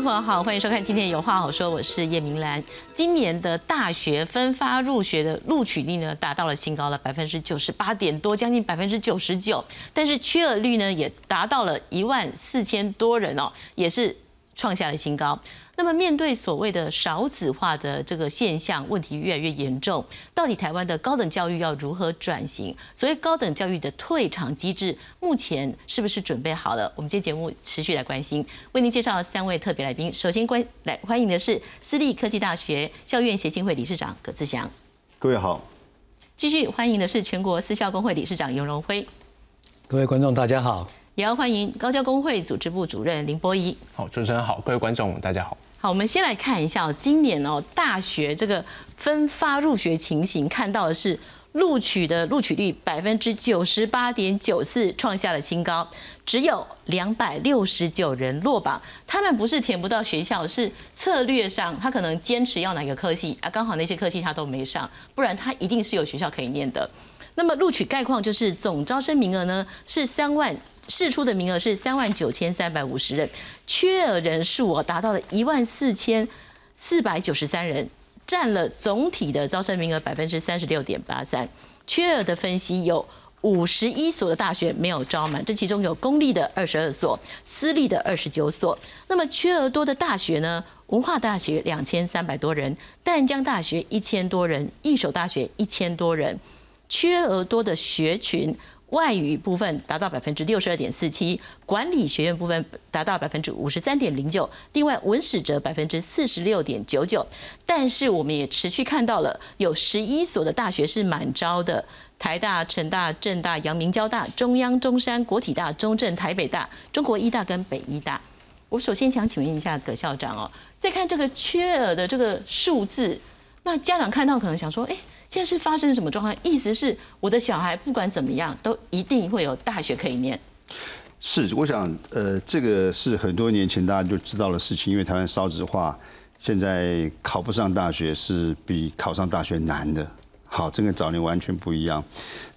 朋友好，欢迎收看今天有话好说，我是叶明兰。今年的大学分发入学的录取率呢，达到了新高了，百分之九十八点多，将近百分之九十九。但是缺额率呢，也达到了一万四千多人哦，也是创下了新高。那么面对所谓的少子化的这个现象，问题越来越严重，到底台湾的高等教育要如何转型？所谓高等教育的退场机制，目前是不是准备好了？我们今天节目持续来关心，为您介绍三位特别来宾。首先关来欢迎的是私立科技大学校院协进会理事长葛志祥，各位好。继续欢迎的是全国私校工会理事长尤荣辉，各位观众大家好。也要欢迎高教工会组织部主任林波仪。好，主持人好，各位观众大家好。好，我们先来看一下，今年哦大学这个分发入学情形，看到的是录取的录取率百分之九十八点九四，创下了新高，只有两百六十九人落榜。他们不是填不到学校，是策略上他可能坚持要哪个科系啊，刚好那些科系他都没上，不然他一定是有学校可以念的。那么录取概况就是总招生名额呢是三万。试出的名额是三万九千三百五十人，缺额人数哦达到了一万四千四百九十三人，占了总体的招生名额百分之三十六点八三。缺额的分析有五十一所的大学没有招满，这其中有公立的二十二所，私立的二十九所。那么缺额多的大学呢？文化大学两千三百多人，淡江大学一千多人，一所大学一千多人。缺额多的学群。外语部分达到百分之六十二点四七，管理学院部分达到百分之五十三点零九，另外文史哲百分之四十六点九九。但是我们也持续看到了有十一所的大学是满招的，台大、成大、政大、阳明交大、中央、中山、国体大、中正、台北大、中国医大跟北医大。我首先想请问一下葛校长哦，再看这个缺额的这个数字，那家长看到可能想说，哎。现在是发生什么状况？意思是我的小孩不管怎么样，都一定会有大学可以念。是，我想，呃，这个是很多年前大家就知道的事情，因为台湾少子化，现在考不上大学是比考上大学难的。好，这跟早年完全不一样。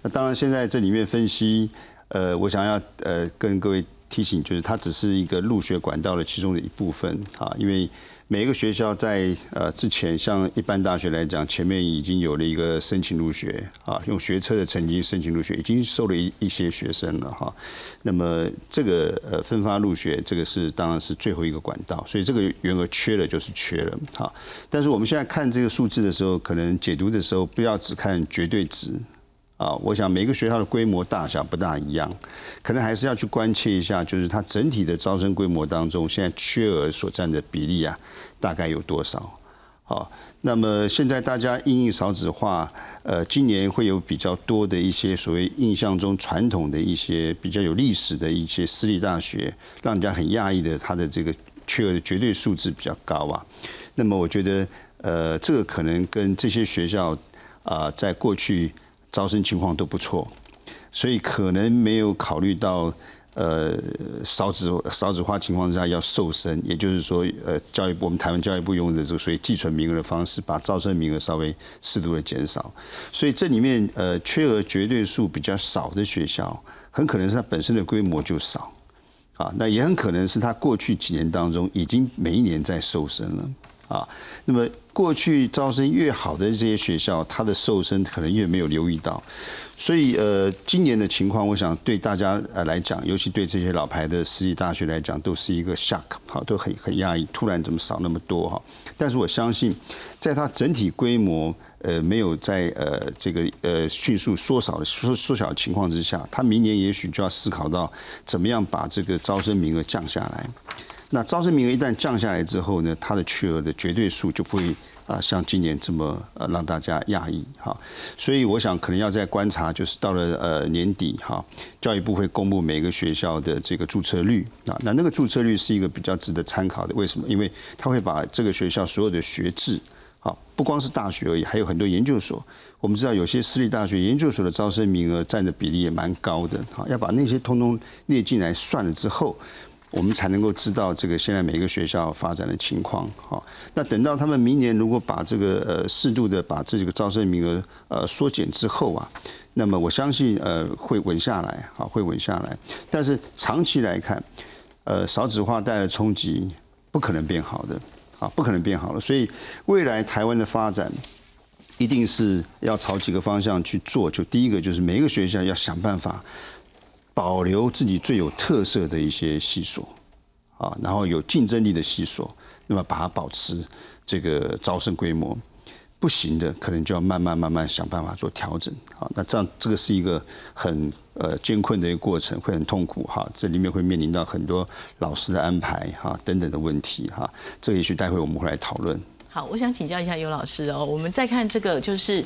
那当然，现在这里面分析，呃，我想要呃跟各位提醒，就是它只是一个入学管道的其中的一部分啊，因为。每一个学校在呃之前，像一般大学来讲，前面已经有了一个申请入学啊，用学测的成绩申请入学，已经收了一一些学生了哈。那么这个呃分发入学，这个是当然是最后一个管道，所以这个员额缺了就是缺了哈。但是我们现在看这个数字的时候，可能解读的时候不要只看绝对值。啊，我想每个学校的规模大小不大一样，可能还是要去关切一下，就是它整体的招生规模当中，现在缺额所占的比例啊，大概有多少？好，那么现在大家因应少子化，呃，今年会有比较多的一些所谓印象中传统的一些比较有历史的一些私立大学，让人家很讶异的，它的这个缺额的绝对数字比较高啊。那么我觉得，呃，这个可能跟这些学校啊，在过去。招生情况都不错，所以可能没有考虑到呃少子少子化情况下要瘦身，也就是说呃教育部我们台湾教育部用的这个所谓寄存名额的方式，把招生名额稍微适度的减少，所以这里面呃缺额绝对数比较少的学校，很可能是它本身的规模就少，啊，那也很可能是它过去几年当中已经每一年在瘦身了。啊，那么过去招生越好的这些学校，它的瘦身可能越没有留意到，所以呃，今年的情况，我想对大家呃来讲，尤其对这些老牌的私立大学来讲，都是一个 shock，好，都很很压抑，突然怎么少那么多哈？但是我相信，在它整体规模呃没有在呃这个呃迅速缩小的缩缩小的情况之下，它明年也许就要思考到怎么样把这个招生名额降下来。那招生名额一旦降下来之后呢，它的缺额的绝对数就不会啊像今年这么呃让大家讶异哈，所以我想可能要再观察，就是到了呃年底哈，教育部会公布每个学校的这个注册率啊，那那个注册率是一个比较值得参考的，为什么？因为它会把这个学校所有的学制，好不光是大学而已，还有很多研究所。我们知道有些私立大学研究所的招生名额占的比例也蛮高的，好要把那些通通列进来算了之后。我们才能够知道这个现在每一个学校发展的情况，好，那等到他们明年如果把这个呃适度的把这几个招生名额呃缩减之后啊，那么我相信呃会稳下来，好会稳下来。但是长期来看，呃少子化带来的冲击，不可能变好的，啊，不可能变好了。所以未来台湾的发展，一定是要朝几个方向去做。就第一个就是每一个学校要想办法保留自己最有特色的一些系所，啊，然后有竞争力的系所，那么把它保持这个招生规模。不行的，可能就要慢慢慢慢想办法做调整啊。那这样这个是一个很呃艰困的一个过程，会很痛苦哈。这里面会面临到很多老师的安排哈等等的问题哈。这个也许待会我们会来讨论。好，我想请教一下尤老师哦。我们再看这个，就是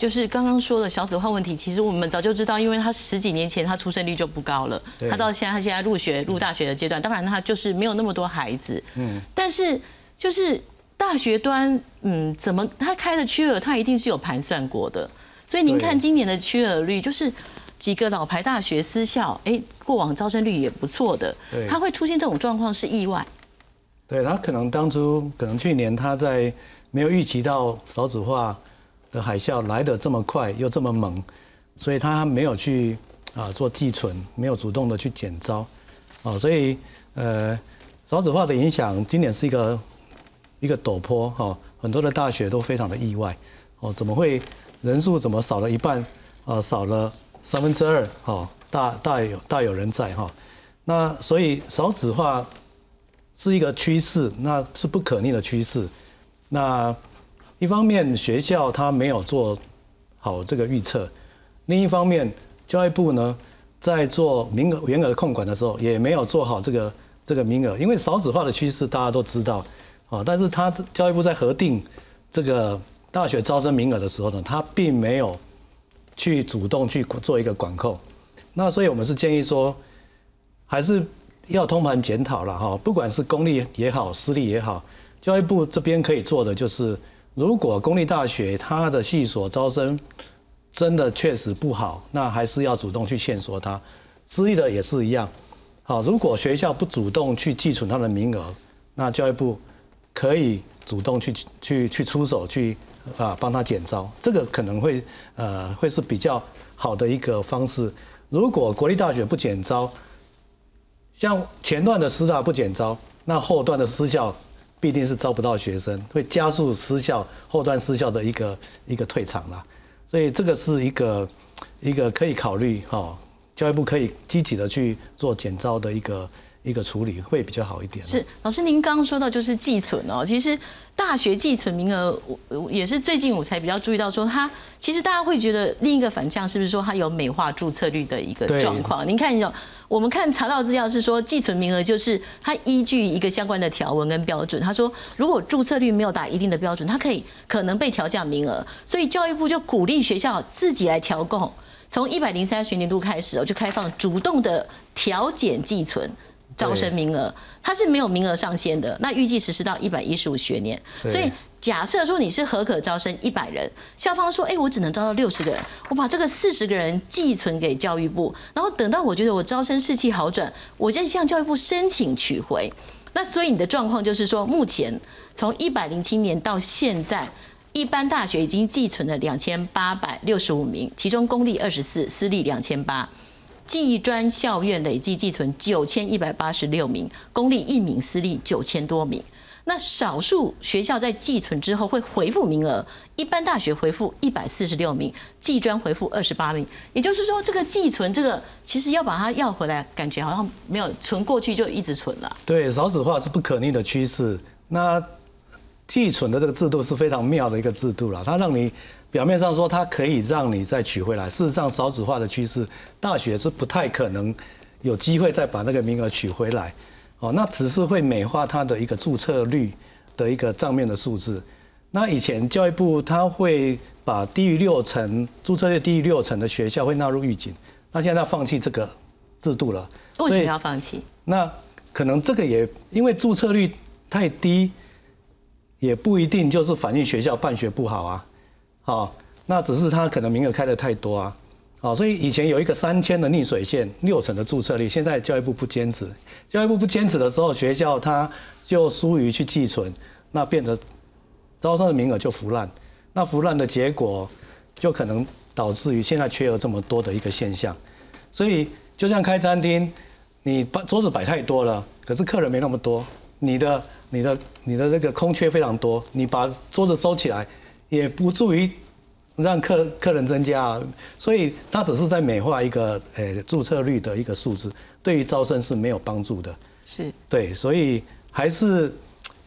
就是刚刚说的小子化问题，其实我们早就知道，因为他十几年前他出生率就不高了，他到现在他现在入学入大学的阶段，当然他就是没有那么多孩子，嗯，但是就是。大学端，嗯，怎么他开的缺额，他一定是有盘算过的。所以您看今年的缺额率，就是几个老牌大学私校，哎，过往招生率也不错的。他会出现这种状况是意外。对他可能当初，可能去年他在没有预期到少子化的海啸来得这么快又这么猛，所以他没有去啊做寄存，没有主动的去减招。哦，所以呃，少子化的影响，今年是一个。一个陡坡哈，很多的大学都非常的意外哦，怎么会人数怎么少了一半啊？少了三分之二哈，大大有大有人在哈。那所以少子化是一个趋势，那是不可逆的趋势。那一方面学校它没有做好这个预测，另一方面教育部呢在做名额员额的控管的时候也没有做好这个这个名额，因为少子化的趋势大家都知道。啊，但是他教育部在核定这个大学招生名额的时候呢，他并没有去主动去做一个管控。那所以我们是建议说，还是要通盘检讨了哈，不管是公立也好，私立也好，教育部这边可以做的就是，如果公立大学它的系所招生真的确实不好，那还是要主动去劝说它。私立的也是一样。好，如果学校不主动去寄存它的名额，那教育部。可以主动去去去出手去啊帮他减招，这个可能会呃会是比较好的一个方式。如果国立大学不减招，像前段的师大不减招，那后段的私校必定是招不到学生，会加速失校后端失校的一个一个退场了。所以这个是一个一个可以考虑哈，教育部可以积极的去做减招的一个。一个处理会比较好一点。是老师，您刚刚说到就是寄存哦，其实大学寄存名额，我也是最近我才比较注意到说，它其实大家会觉得另一个反向是不是说它有美化注册率的一个状况？您看有，我们看查到资料是说寄存名额就是它依据一个相关的条文跟标准，他说如果注册率没有达一定的标准，它可以可能被调降名额，所以教育部就鼓励学校自己来调供，从一百零三学年度开始哦，就开放主动的调减寄存。招生名额它是没有名额上限的，那预计实施到一百一十五学年。所以假设说你是合可招生一百人，校方说，哎，我只能招到六十个人，我把这个四十个人寄存给教育部，然后等到我觉得我招生士气好转，我再向教育部申请取回。那所以你的状况就是说，目前从一百零七年到现在，一般大学已经寄存了两千八百六十五名，其中公立二十四，私立两千八。技专校院累计寄存九千一百八十六名，公立一名，私立九千多名。那少数学校在寄存之后会回复名额，一般大学回复一百四十六名，技专回复二十八名。也就是说，这个寄存这个其实要把它要回来，感觉好像没有存过去就一直存了。对，少子化是不可逆的趋势。那寄存的这个制度是非常妙的一个制度了，它让你。表面上说它可以让你再取回来，事实上少子化的趋势，大学是不太可能有机会再把那个名额取回来。哦，那只是会美化它的一个注册率的一个账面的数字。那以前教育部它会把低于六成注册率低于六成的学校会纳入预警，那现在放弃这个制度了。为什么要放弃？那可能这个也因为注册率太低，也不一定就是反映学校办学不好啊。好，那只是他可能名额开的太多啊，好，所以以前有一个三千的逆水线，六成的注册率，现在教育部不坚持，教育部不坚持的时候，学校他就疏于去寄存，那变得招生的名额就腐烂，那腐烂的结果就可能导致于现在缺额这么多的一个现象，所以就像开餐厅，你把桌子摆太多了，可是客人没那么多，你的、你的、你的那个空缺非常多，你把桌子收起来，也不助于让客客人增加啊。所以它只是在美化一个呃注册率的一个数字，对于招生是没有帮助的。是对，所以还是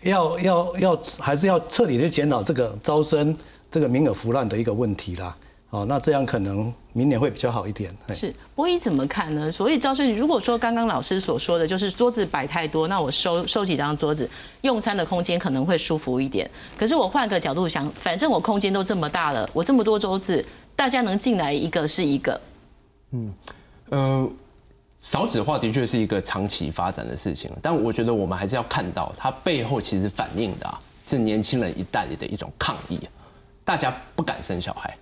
要要要还是要彻底的检讨这个招生这个名额腐烂的一个问题啦。哦，那这样可能明年会比较好一点。是，波一怎么看呢？所以赵顺，如果说刚刚老师所说的就是桌子摆太多，那我收收几张桌子，用餐的空间可能会舒服一点。可是我换个角度想，反正我空间都这么大了，我这么多桌子，大家能进来一个是一个。嗯呃，少子化的确是一个长期发展的事情，但我觉得我们还是要看到它背后其实反映的、啊、是年轻人一代的一种抗议，大家不敢生小孩，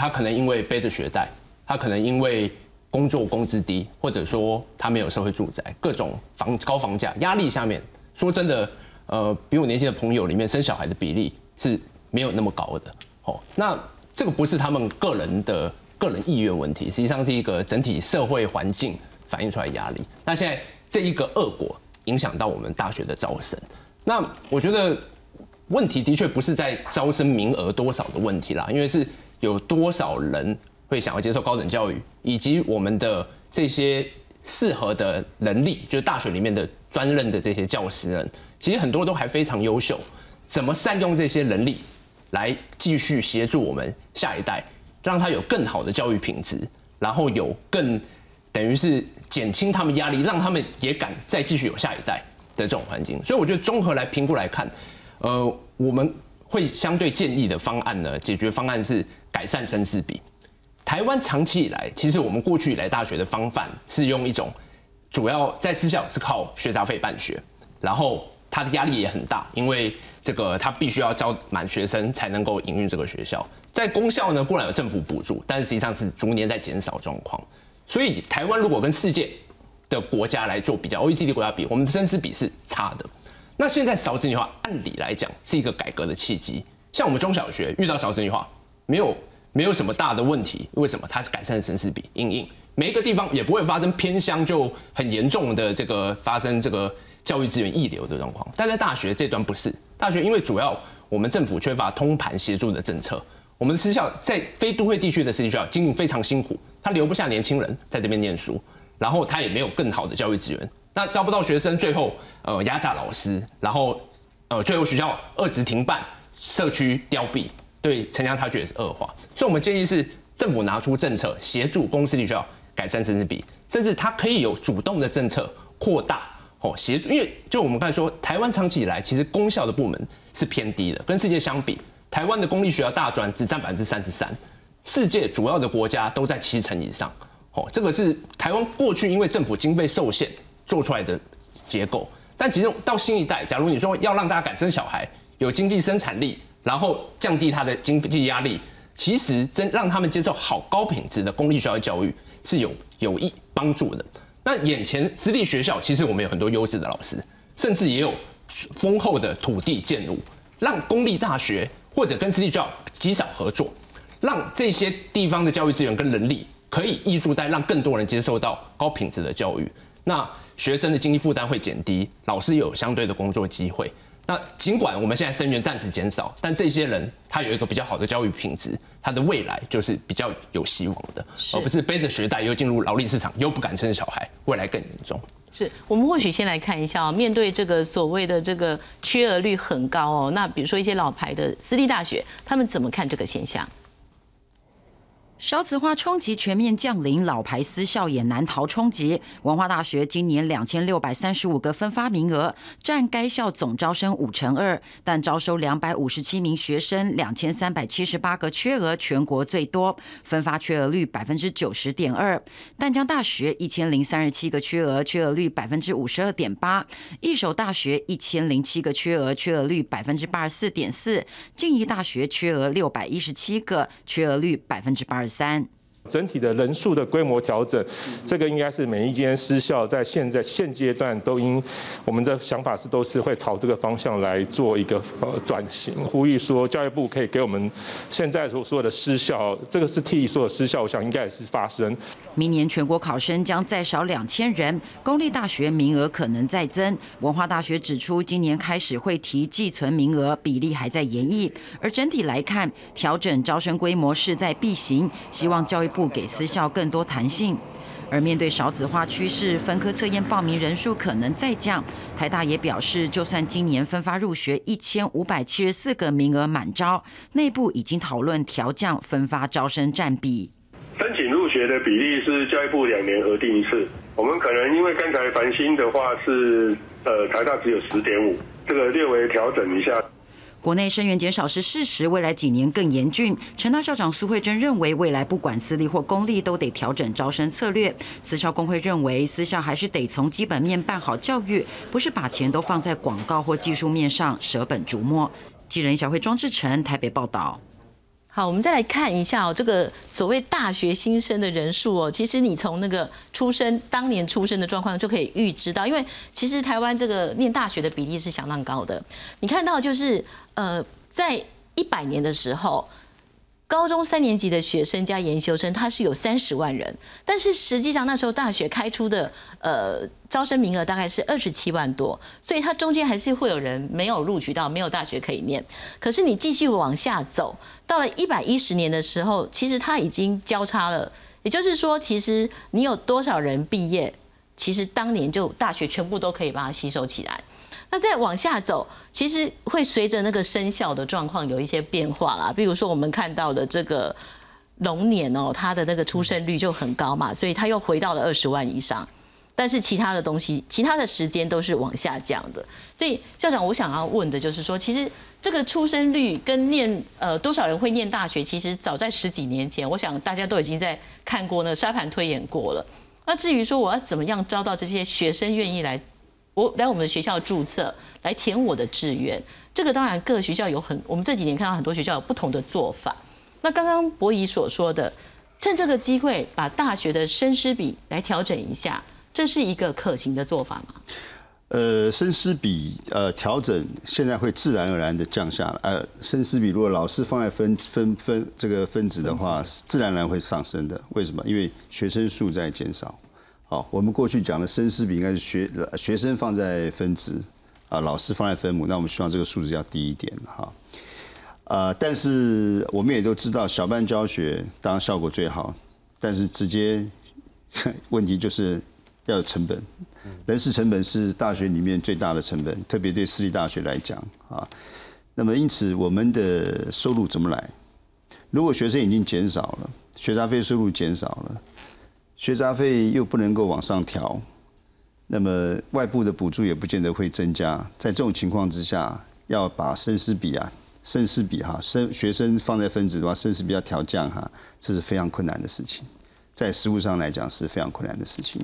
他可能因为背着学贷，他可能因为工作工资低，或者说他没有社会住宅，各种房高房价压力下面，说真的，呃，比我年轻的朋友里面生小孩的比例是没有那么高的。哦，那这个不是他们个人的个人意愿问题，实际上是一个整体社会环境反映出来压力。那现在这一个恶果影响到我们大学的招生，那我觉得问题的确不是在招生名额多少的问题啦，因为是有多少人会想要接受高等教育，以及我们的这些适合的能力，就是大学里面的专任的这些教师人，其实很多都还非常优秀。怎么善用这些能力，来继续协助我们下一代，让他有更好的教育品质，然后有更等于是减轻他们压力，让他们也敢再继续有下一代的这种环境。所以我觉得综合来评估来看，呃，我们会相对建议的方案呢，解决方案是改善生师比。台湾长期以来，其实我们过去以来大学的方法是用一种主要在私校是靠学杂费办学，然后它的压力也很大，因为这个他必须要招满学生才能够营运这个学校。在公校呢，固然有政府补助，但是实际上是逐年在减少状况。所以台湾如果跟世界的国家来做比较，OECD 国家比，我们的生师比是差的。那现在少子女化，按理来讲是一个改革的契机。像我们中小学遇到少子女化，没有没有什么大的问题，为什么？它是改善生师比，硬硬每一个地方也不会发生偏乡就很严重的这个发生这个教育资源溢流的状况。但在大学这端不是，大学因为主要我们政府缺乏通盘协助的政策，我们私校在非都会地区的私立学校经营非常辛苦，他留不下年轻人在这边念书，然后他也没有更好的教育资源，那招不到学生，最后呃压榨老师，然后呃最后学校二职停办，社区凋敝，对城乡差距也是恶化。所以我们建议是政府拿出政策协助公私立学校改善生师比，甚至它可以有主动的政策扩大哦协助，因为就我们刚才说，台湾长期以来其实公校的部门是偏低的，跟世界相比，台湾的公立学校大专只占百分之三十三，世界主要的国家都在七成以上。哦，这个是台湾过去因为政府经费受限做出来的结构。但其实到新一代，假如你说要让大家敢生小孩，有经济生产力，然后降低他的经济压力，其实真让他们接受好高品质的公立学校教育是有有益帮助的。那眼前私立学校，其实我们有很多优质的老师，甚至也有丰厚的土地建入，让公立大学或者跟私立学校极少合作，让这些地方的教育资源跟能力可以挹注在让更多人接受到高品质的教育。那学生的经济负担会减低，老师有相对的工作机会。那尽管我们现在生源暂时减少，但这些人他有一个比较好的教育品质，他的未来就是比较有希望的，而不是背着学贷又进入劳力市场，又不敢生小孩，未来更严重。是我们或许先来看一下哦，面对这个所谓的这个缺额率很高哦，那比如说一些老牌的私立大学，他们怎么看这个现象？少子化冲击全面降临，老牌私校也难逃冲击。文化大学今年两千六百三十五个分发名额，占该校总招生五成二，但招收两百五十七名学生，两千三百七十八个缺额，全国最多，分发缺额率百分之九十点二。淡江大学一千零三十七个缺额，缺额率百分之五十二点八。一手大学一千零七个缺额，缺额率百分之八十四点四。静宜大学缺额六百一十七个，缺额率百分之八十三。整体的人数的规模调整，这个应该是每一间私校在现在现阶段都应，我们的想法是都是会朝这个方向来做一个呃转型。呼吁说教育部可以给我们现在所说的私校，这个是替所有私校，我想应该也是发生。明年全国考生将再少两千人，公立大学名额可能再增。文化大学指出，今年开始会提寄存名额，比例还在研议。而整体来看，调整招生规模势在必行，希望教育部给私校更多弹性。而面对少子化趋势，分科测验报名人数可能再降。台大也表示，就算今年分发入学一千五百七十四个名额满招，内部已经讨论调降分发招生占比。申请入学的比例是教育部两年核定一次，我们可能因为刚才繁星的话是呃台大只有十点五，这个略微调整一下。国内生源减少是事实，未来几年更严峻。成大校长苏慧珍认为，未来不管私立或公立，都得调整招生策略。私校工会认为，私校还是得从基本面办好教育，不是把钱都放在广告或技术面上舍本逐末。记者小慧庄志成台北报道。好，我们再来看一下哦，这个所谓大学新生的人数哦，其实你从那个出生当年出生的状况就可以预知到，因为其实台湾这个念大学的比例是相当高的。你看到就是呃，在一百年的时候。高中三年级的学生加研修生，他是有三十万人，但是实际上那时候大学开出的呃招生名额大概是二十七万多，所以它中间还是会有人没有录取到，没有大学可以念。可是你继续往下走，到了一百一十年的时候，其实它已经交叉了，也就是说，其实你有多少人毕业，其实当年就大学全部都可以把它吸收起来。那再往下走，其实会随着那个生肖的状况有一些变化啦。比如说我们看到的这个龙年哦，它的那个出生率就很高嘛，所以它又回到了二十万以上。但是其他的东西，其他的时间都是往下降的。所以校长，我想要问的就是说，其实这个出生率跟念呃多少人会念大学，其实早在十几年前，我想大家都已经在看过那沙盘推演过了。那至于说我要怎么样招到这些学生愿意来？我来我们的学校注册，来填我的志愿。这个当然各学校有很，我们这几年看到很多学校有不同的做法。那刚刚博仪所说的，趁这个机会把大学的生师比来调整一下，这是一个可行的做法吗？呃，生师比呃调整，现在会自然而然的降下来。呃，生师比如果老师放在分分分这个分子的话，自然而然会上升的。为什么？因为学生数在减少。好，我们过去讲的生师比应该是学学生放在分子，啊，老师放在分母，那我们希望这个数字要低一点哈。啊，但是我们也都知道，小班教学当然效果最好，但是直接 问题就是要有成本，人事成本是大学里面最大的成本，特别对私立大学来讲啊。那么因此，我们的收入怎么来？如果学生已经减少了，学杂费收入减少了。学杂费又不能够往上调，那么外部的补助也不见得会增加。在这种情况之下，要把生师比啊、生师比哈、生学生放在分子的话，生师比要调降哈，这是非常困难的事情。在实务上来讲是非常困难的事情。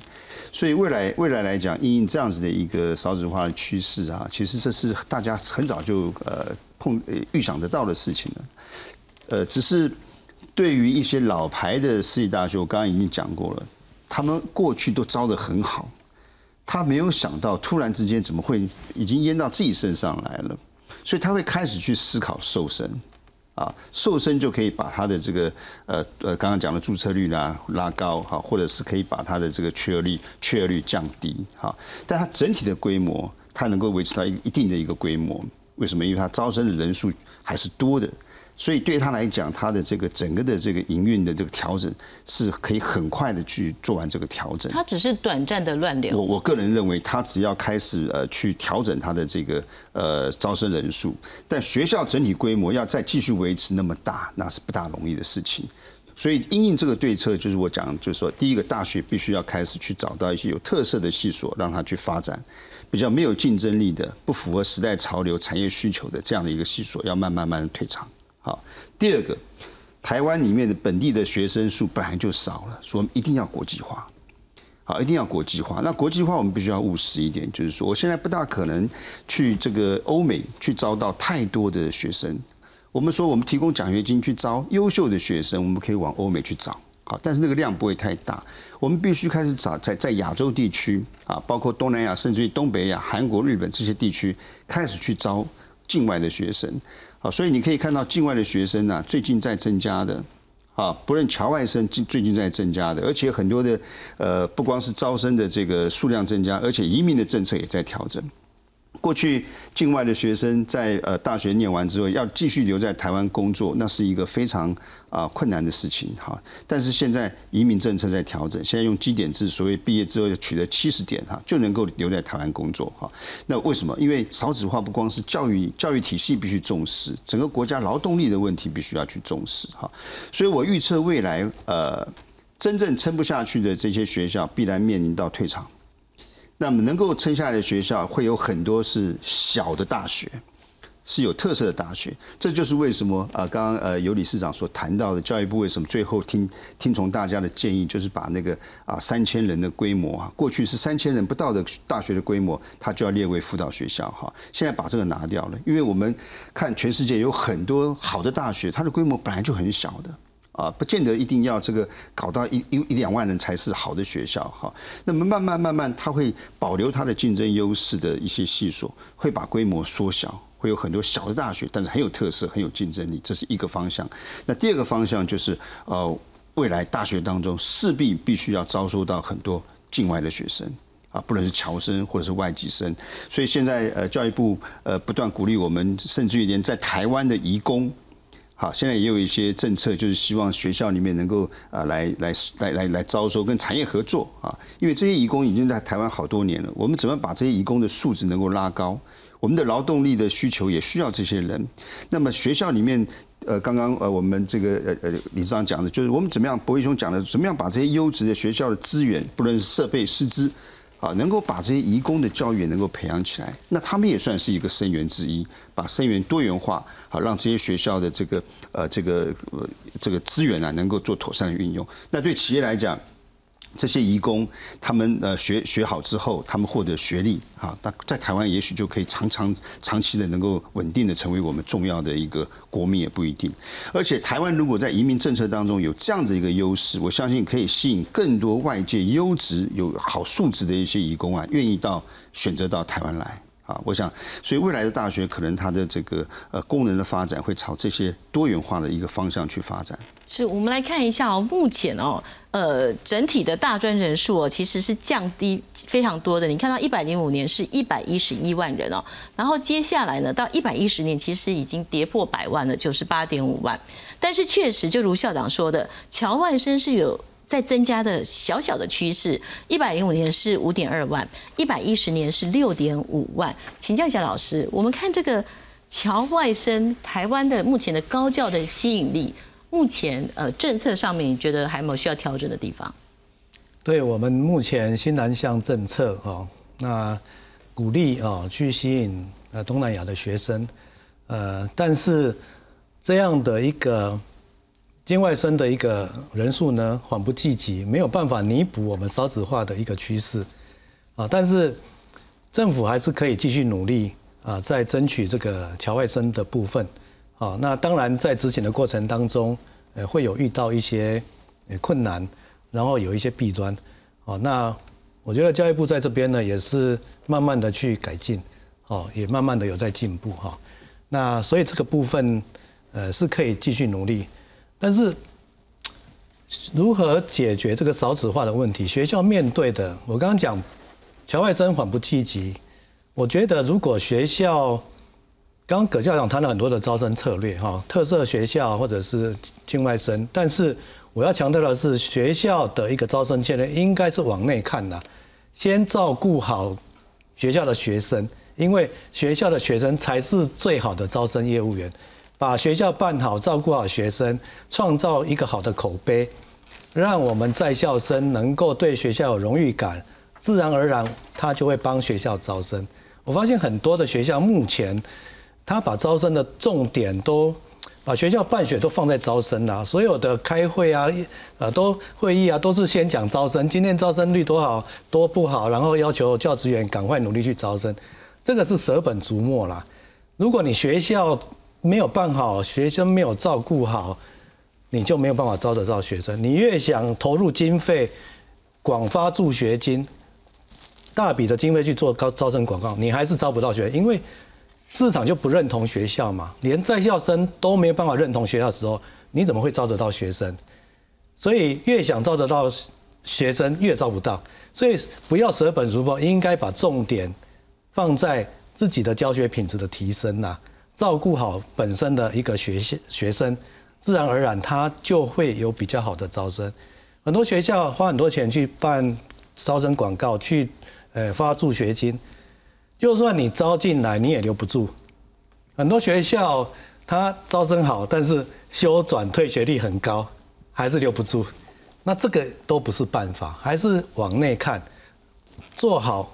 所以未来未来来讲，因应这样子的一个少子化的趋势啊，其实这是大家很早就呃碰预想得到的事情了。呃，只是。对于一些老牌的私立大学，我刚刚已经讲过了，他们过去都招的很好，他没有想到突然之间怎么会已经淹到自己身上来了，所以他会开始去思考瘦身，啊，瘦身就可以把他的这个呃呃刚刚讲的注册率啦拉高哈，或者是可以把他的这个缺额率缺额率降低哈，但它整体的规模它能够维持到一一定的一个规模，为什么？因为它招生的人数还是多的。所以对他来讲，他的这个整个的这个营运的这个调整是可以很快的去做完这个调整。他只是短暂的乱流。我我个人认为，他只要开始呃去调整他的这个呃招生人数，但学校整体规模要再继续维持那么大，那是不大容易的事情。所以因应这个对策，就是我讲，就是说，第一个大学必须要开始去找到一些有特色的系所，让它去发展；比较没有竞争力的、不符合时代潮流、产业需求的这样的一个系所，要慢慢慢慢退场。好，第二个，台湾里面的本地的学生数本来就少了，说一定要国际化，好，一定要国际化。那国际化我们必须要务实一点，就是说，我现在不大可能去这个欧美去招到太多的学生。我们说，我们提供奖学金去招优秀的学生，我们可以往欧美去找。好，但是那个量不会太大。我们必须开始找在在亚洲地区啊，包括东南亚，甚至于东北亚、韩国、日本这些地区，开始去招境外的学生。所以你可以看到境外的学生呢，最近在增加的。啊，不论侨外生最最近在增加的，而且很多的呃，不光是招生的这个数量增加，而且移民的政策也在调整。过去境外的学生在呃大学念完之后要继续留在台湾工作，那是一个非常啊困难的事情哈。但是现在移民政策在调整，现在用基点制，所谓毕业之后取得七十点哈，就能够留在台湾工作哈。那为什么？因为少子化不光是教育教育体系必须重视，整个国家劳动力的问题必须要去重视哈。所以我预测未来呃真正撑不下去的这些学校，必然面临到退场。那么能够撑下来的学校会有很多是小的大学，是有特色的大学。这就是为什么啊，刚刚呃尤理事长所谈到的，教育部为什么最后听听从大家的建议，就是把那个啊三千人的规模啊，过去是三千人不到的大学的规模，它就要列为辅导学校哈。现在把这个拿掉了，因为我们看全世界有很多好的大学，它的规模本来就很小的。啊，不见得一定要这个搞到一一一两万人才是好的学校哈。那么慢慢慢慢，它会保留它的竞争优势的一些系数，会把规模缩小，会有很多小的大学，但是很有特色，很有竞争力，这是一个方向。那第二个方向就是呃，未来大学当中势必必须要招收到很多境外的学生啊，不论是侨生或者是外籍生。所以现在呃，教育部呃不断鼓励我们，甚至于连在台湾的移工。好，现在也有一些政策，就是希望学校里面能够啊来来来来来招收跟产业合作啊，因为这些移工已经在台湾好多年了，我们怎么把这些移工的素质能够拉高？我们的劳动力的需求也需要这些人。那么学校里面，呃，刚刚呃我们这个呃呃李市长讲的，就是我们怎么样，博义兄讲的，怎么样把这些优质的学校的资源，不论是设备、师资。啊，能够把这些义工的教育能够培养起来，那他们也算是一个生源之一，把生源多元化，好让这些学校的这个呃这个呃这个资源呢能够做妥善的运用。那对企业来讲。这些移工，他们呃学学好之后，他们获得学历，啊，那在台湾也许就可以长长长期的能够稳定的成为我们重要的一个国民也不一定。而且台湾如果在移民政策当中有这样子一个优势，我相信可以吸引更多外界优质有好素质的一些移工啊，愿意到选择到台湾来。啊，我想，所以未来的大学可能它的这个呃功能的发展会朝这些多元化的一个方向去发展。是我们来看一下哦，目前哦，呃，整体的大专人数哦，其实是降低非常多的。你看到一百零五年是一百一十一万人哦，然后接下来呢，到一百一十年其实已经跌破百万了，九十八点五万。但是确实，就如校长说的，侨外生是有。在增加的小小的趋势，一百零五年是五点二万，一百一十年是六点五万。请教一下老师，我们看这个侨外生，台湾的目前的高教的吸引力，目前呃政策上面，你觉得还有没有需要调整的地方？对我们目前新南向政策哦，那鼓励哦去吸引呃东南亚的学生，呃，但是这样的一个。境外生的一个人数呢，缓不济急，没有办法弥补我们少子化的一个趋势，啊，但是政府还是可以继续努力啊，在争取这个侨外生的部分，啊，那当然在执行的过程当中，呃，会有遇到一些困难，然后有一些弊端，啊，那我觉得教育部在这边呢，也是慢慢的去改进，哦，也慢慢的有在进步。哈，那所以这个部分，呃，是可以继续努力。但是，如何解决这个少子化的问题？学校面对的，我刚刚讲，乔外生缓不积极。我觉得，如果学校，刚刚葛校长谈了很多的招生策略，哈，特色学校或者是境外生，但是我要强调的是，学校的一个招生策略应该是往内看的，先照顾好学校的学生，因为学校的学生才是最好的招生业务员。把学校办好，照顾好学生，创造一个好的口碑，让我们在校生能够对学校有荣誉感，自然而然他就会帮学校招生。我发现很多的学校目前，他把招生的重点都把学校办学都放在招生啊，所有的开会啊，呃，都会议啊，都是先讲招生，今天招生率多好多不好，然后要求教职员赶快努力去招生，这个是舍本逐末啦。如果你学校，没有办好，学生没有照顾好，你就没有办法招得到学生。你越想投入经费，广发助学金，大笔的经费去做高招生广告，你还是招不到学生，因为市场就不认同学校嘛，连在校生都没有办法认同学校的时候，你怎么会招得到学生？所以越想招得到学生，越招不到。所以不要舍本逐末，应该把重点放在自己的教学品质的提升呐，照顾好本身的一个学学学生，自然而然他就会有比较好的招生。很多学校花很多钱去办招生广告，去呃发助学金，就算你招进来，你也留不住。很多学校他招生好，但是修转退学率很高，还是留不住。那这个都不是办法，还是往内看，做好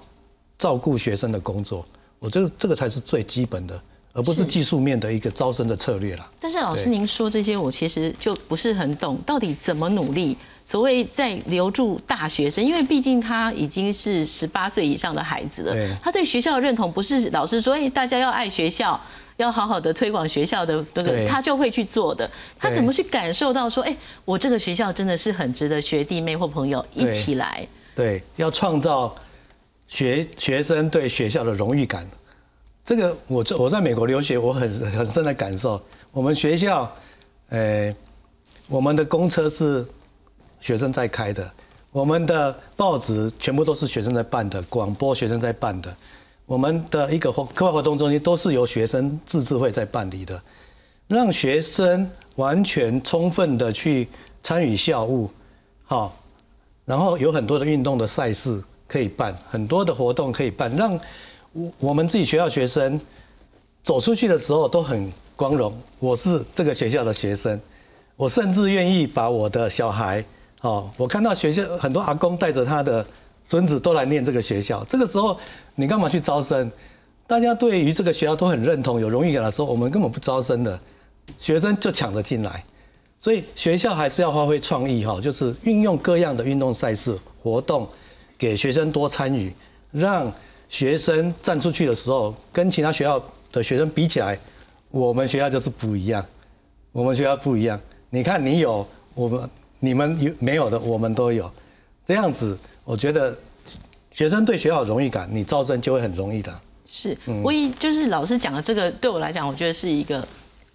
照顾学生的工作。我这个这个才是最基本的，而不是技术面的一个招生的策略了。但是老师，您说这些，我其实就不是很懂，到底怎么努力？所谓在留住大学生，因为毕竟他已经是十八岁以上的孩子了，他对学校的认同不是老师说，哎，大家要爱学校，要好好的推广学校的这个，他就会去做的。他怎么去感受到说，哎，我这个学校真的是很值得学弟妹或朋友一起来？对，要创造学学生对学校的荣誉感。这个我在我在美国留学，我很很深的感受。我们学校，呃，我们的公车是。学生在开的，我们的报纸全部都是学生在办的，广播学生在办的，我们的一个活课外活动中心都是由学生自治会在办理的，让学生完全充分的去参与校务，好，然后有很多的运动的赛事可以办，很多的活动可以办，让我我们自己学校学生走出去的时候都很光荣，我是这个学校的学生，我甚至愿意把我的小孩。哦，我看到学校很多阿公带着他的孙子都来念这个学校，这个时候你干嘛去招生？大家对于这个学校都很认同，有荣誉感的时候，我们根本不招生的，学生就抢着进来。所以学校还是要发挥创意哈，就是运用各样的运动赛事活动，给学生多参与，让学生站出去的时候，跟其他学校的学生比起来，我们学校就是不一样。我们学校不一样，你看你有我们。你们有没有的，我们都有，这样子，我觉得学生对学校有荣誉感，你招生就会很容易的。是，我以就是老师讲的这个，对我来讲，我觉得是一个。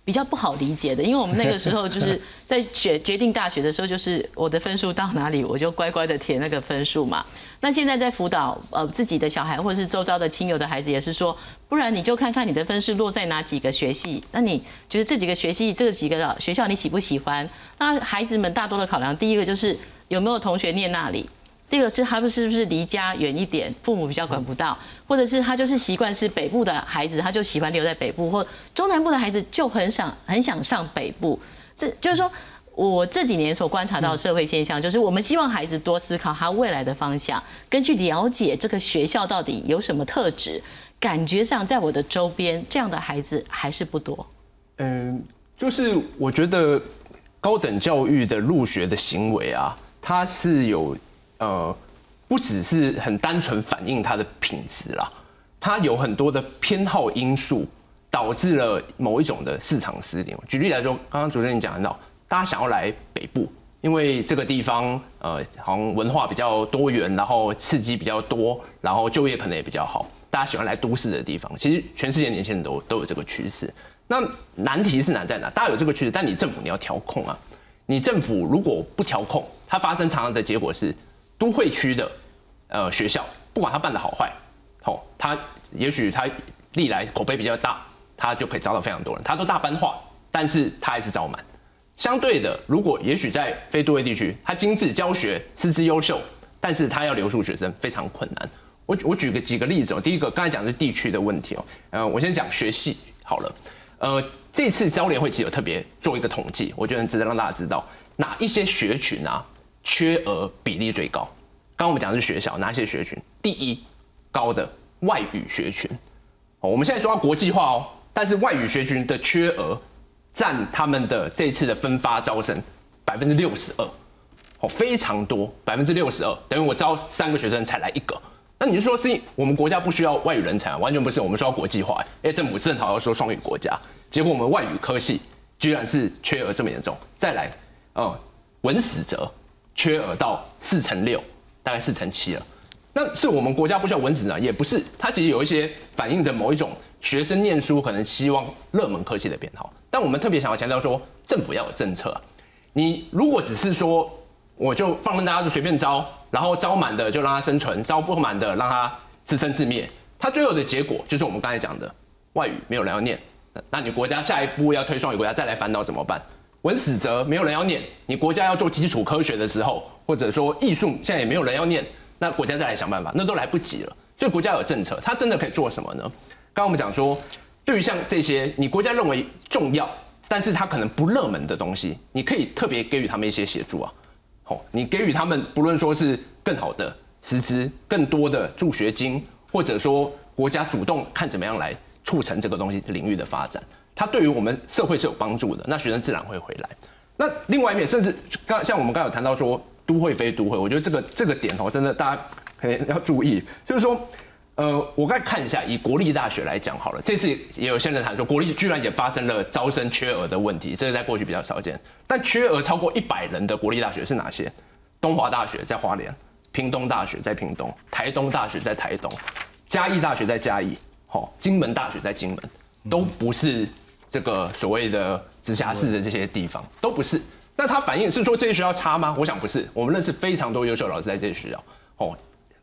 比较不好理解的，因为我们那个时候就是 在决决定大学的时候，就是我的分数到哪里，我就乖乖的填那个分数嘛。那现在在辅导呃自己的小孩或者是周遭的亲友的孩子，也是说，不然你就看看你的分数落在哪几个学系，那你觉得这几个学系这几个学校你喜不喜欢？那孩子们大多的考量，第一个就是有没有同学念那里。第二个是他们是不是离家远一点，父母比较管不到，或者是他就是习惯是北部的孩子，他就喜欢留在北部，或中南部的孩子就很想很想上北部。这就是说我这几年所观察到的社会现象，就是我们希望孩子多思考他未来的方向，根据了解这个学校到底有什么特质。感觉上在我的周边，这样的孩子还是不多。嗯，就是我觉得高等教育的入学的行为啊，它是有。呃，不只是很单纯反映它的品质啦，它有很多的偏好因素，导致了某一种的市场失灵。举例来说，刚刚主持人讲到，大家想要来北部，因为这个地方呃，好像文化比较多元，然后刺激比较多，然后就业可能也比较好，大家喜欢来都市的地方。其实全世界年轻人都都有这个趋势。那难题是难在哪？大家有这个趋势，但你政府你要调控啊。你政府如果不调控，它发生常常的结果是。都会区的，呃，学校不管他办的好坏，好，他也许他历来口碑比较大，他就可以招到非常多人，他都大班化，但是他还是招满。相对的，如果也许在非都会地区，他精致教学，师资优秀，但是他要留住学生非常困难。我我举个几个例子哦，第一个刚才讲的是地区的问题哦，呃，我先讲学系好了，呃，这次招联会其实有特别做一个统计，我觉得值得让大家知道哪一些学群啊。缺额比例最高。刚刚我们讲的是学校，哪些学群？第一高的外语学群。我们现在说到国际化哦，但是外语学群的缺额占他们的这次的分发招生百分之六十二，哦，非常多，百分之六十二，等于我招三个学生才来一个。那你就说是我们国家不需要外语人才？完全不是，我们说要国际化，哎，政府正好要说双语国家，结果我们外语科系居然是缺额这么严重。再来。呃，文史哲缺额到四成六，大概四成七了。那是我们国家不需要文职呢？也不是，它其实有一些反映着某一种学生念书可能希望热门科系的偏好。但我们特别想要强调说，政府要有政策。你如果只是说，我就放任大家就随便招，然后招满的就让他生存，招不满的让他自生自灭，他最后的结果就是我们刚才讲的，外语没有人要念，那你国家下一步要推双语国家再来烦恼怎么办？文史哲没有人要念，你国家要做基础科学的时候，或者说艺术现在也没有人要念。那国家再来想办法，那都来不及了。所以国家有政策，它真的可以做什么呢？刚刚我们讲说，对于像这些你国家认为重要，但是它可能不热门的东西，你可以特别给予他们一些协助啊。好，你给予他们不论说是更好的师资、更多的助学金，或者说国家主动看怎么样来促成这个东西领域的发展，它对于我们社会是有帮助的。那学生自然会回来。那另外一面，甚至刚像我们刚有谈到说。都会非都会，我觉得这个这个点哦，真的大家可能要注意。就是说，呃，我该看一下，以国立大学来讲好了，这次也有现在谈说，国立居然也发生了招生缺额的问题，这个在过去比较少见。但缺额超过一百人的国立大学是哪些？东华大学在花莲，屏东大学在屏东，台东大学在台东，嘉义大学在嘉义，好，金门大学在金门，都不是这个所谓的直辖市的这些地方，都不是。那他反映是说这些学校差吗？我想不是，我们认识非常多优秀老师在这些学校，哦，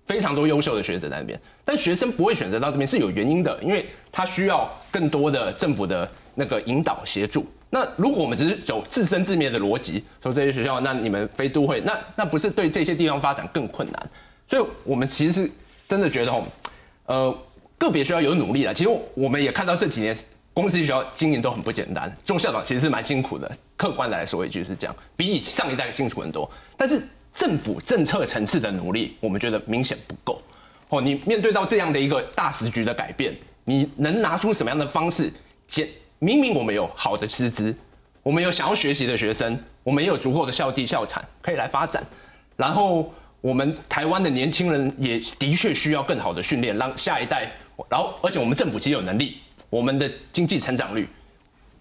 非常多优秀的学者在那边，但学生不会选择到这边是有原因的，因为他需要更多的政府的那个引导协助。那如果我们只是走自生自灭的逻辑，说这些学校，那你们非都会，那那不是对这些地方发展更困难？所以我们其实是真的觉得哦，呃，个别学校有努力了。其实我们也看到这几年。公司学校经营都很不简单，做校长其实是蛮辛苦的。客观来说一句是这样，比你上一代辛苦很多。但是政府政策层次的努力，我们觉得明显不够。哦，你面对到这样的一个大时局的改变，你能拿出什么样的方式？简明明我们有好的师资，我们有想要学习的学生，我们也有足够的校地校产可以来发展。然后我们台湾的年轻人也的确需要更好的训练，让下一代。然后而且我们政府其实有能力。我们的经济成长率，